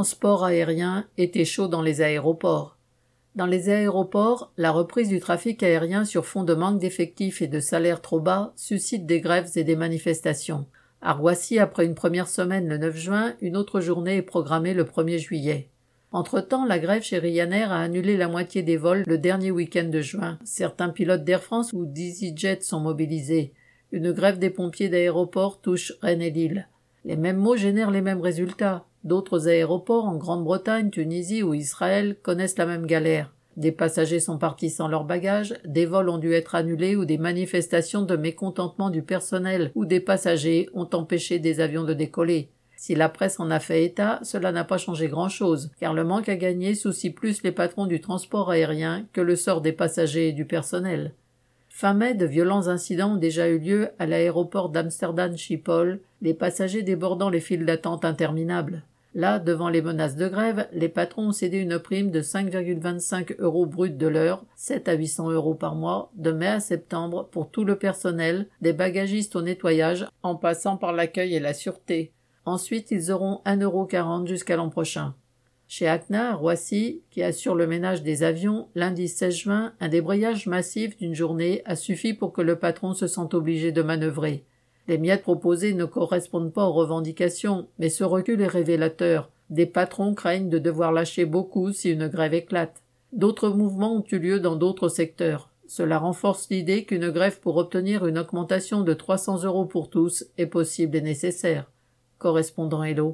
transport aérien, été chaud dans les aéroports. Dans les aéroports, la reprise du trafic aérien sur fond de manque d'effectifs et de salaires trop bas suscite des grèves et des manifestations. À Roissy, après une première semaine le 9 juin, une autre journée est programmée le 1er juillet. Entre-temps, la grève chez Ryanair a annulé la moitié des vols le dernier week-end de juin. Certains pilotes d'Air France ou d'EasyJet sont mobilisés. Une grève des pompiers d'aéroport touche Rennes et Lille. Les mêmes mots génèrent les mêmes résultats. D'autres aéroports en Grande-Bretagne, Tunisie ou Israël connaissent la même galère. Des passagers sont partis sans leurs bagages, des vols ont dû être annulés ou des manifestations de mécontentement du personnel ou des passagers ont empêché des avions de décoller. Si la presse en a fait état, cela n'a pas changé grand-chose, car le manque à gagner soucie plus les patrons du transport aérien que le sort des passagers et du personnel. Fin mai, de violents incidents ont déjà eu lieu à l'aéroport d'Amsterdam-Schiphol, les passagers débordant les files d'attente interminables. Là, devant les menaces de grève, les patrons ont cédé une prime de 5,25 euros brut de l'heure, 7 à 800 euros par mois, de mai à septembre pour tout le personnel, des bagagistes au nettoyage, en passant par l'accueil et la sûreté. Ensuite, ils auront 1,40 euro jusqu'à l'an prochain. Chez Acna, Roissy, qui assure le ménage des avions, lundi 16 juin, un débrayage massif d'une journée a suffi pour que le patron se sente obligé de manœuvrer. Les miettes proposées ne correspondent pas aux revendications, mais ce recul est révélateur. Des patrons craignent de devoir lâcher beaucoup si une grève éclate. D'autres mouvements ont eu lieu dans d'autres secteurs. Cela renforce l'idée qu'une grève pour obtenir une augmentation de 300 euros pour tous est possible et nécessaire. Correspondant Hello.